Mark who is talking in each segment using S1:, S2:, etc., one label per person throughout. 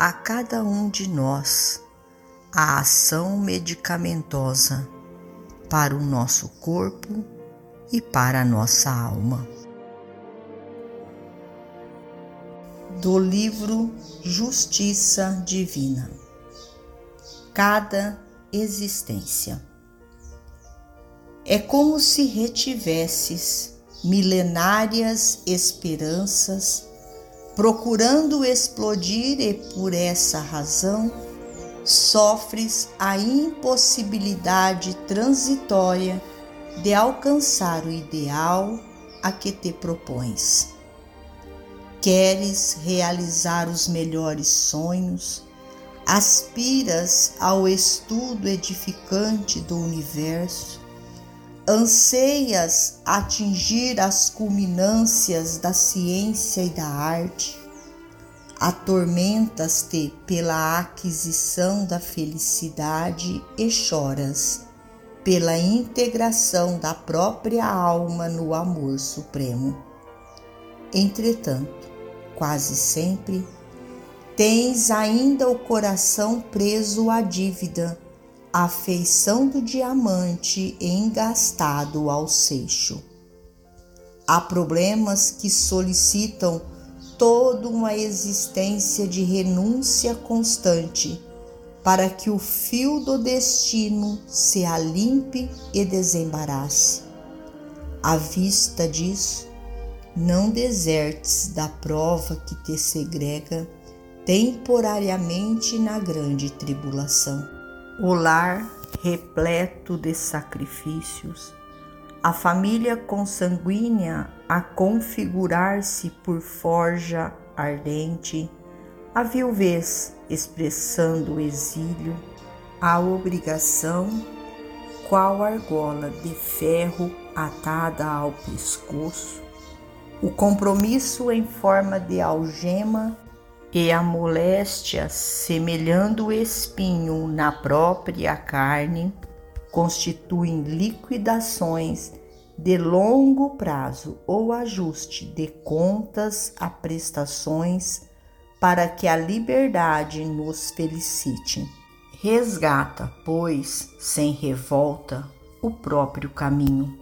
S1: a cada um de nós a ação medicamentosa para o nosso corpo e para a nossa alma. Do livro Justiça Divina Cada existência. É como se retivesses milenárias esperanças procurando explodir e por essa razão sofres a impossibilidade transitória de alcançar o ideal a que te propões. Queres realizar os melhores sonhos, aspiras ao estudo edificante do universo, anseias atingir as culminâncias da ciência e da arte, atormentas-te pela aquisição da felicidade e choras pela integração da própria alma no amor supremo. Entretanto, quase sempre, tens ainda o coração preso à dívida a feição do diamante engastado ao seixo. Há problemas que solicitam toda uma existência de renúncia constante para que o fio do destino se alimpe e desembarace. À vista disso, não desertes da prova que te segrega temporariamente na grande tribulação o lar repleto de sacrifícios, a família consanguínea a configurar-se por forja ardente, a viuvez expressando o exílio, a obrigação, qual argola de ferro atada ao pescoço, o compromisso em forma de algema e a moléstia, semelhando espinho na própria carne, constituem liquidações de longo prazo ou ajuste de contas a prestações para que a liberdade nos felicite. Resgata, pois, sem revolta, o próprio caminho.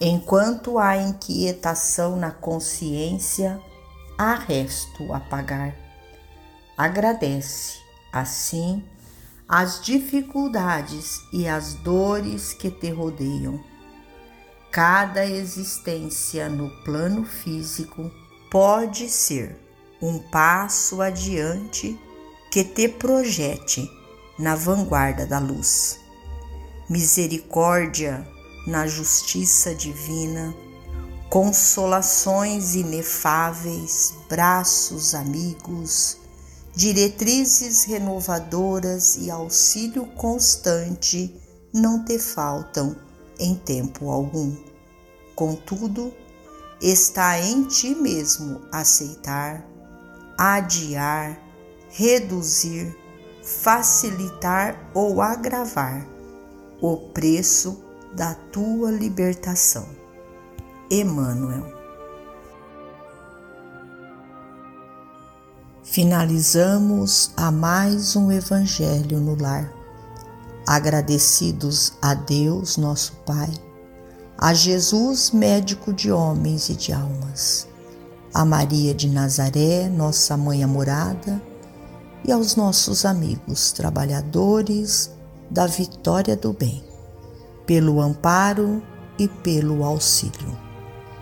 S1: Enquanto há inquietação na consciência, há resto a pagar. Agradece, assim, as dificuldades e as dores que te rodeiam. Cada existência no plano físico pode ser um passo adiante que te projete na vanguarda da luz. Misericórdia na justiça divina consolações inefáveis, braços amigos, diretrizes renovadoras e auxílio constante não te faltam em tempo algum. Contudo, está em ti mesmo aceitar, adiar, reduzir, facilitar ou agravar o preço da tua libertação. Emmanuel. Finalizamos a mais um Evangelho no Lar, agradecidos a Deus, nosso Pai, a Jesus, médico de homens e de almas, a Maria de Nazaré, nossa mãe amorada, e aos nossos amigos trabalhadores da vitória do bem, pelo amparo e pelo auxílio.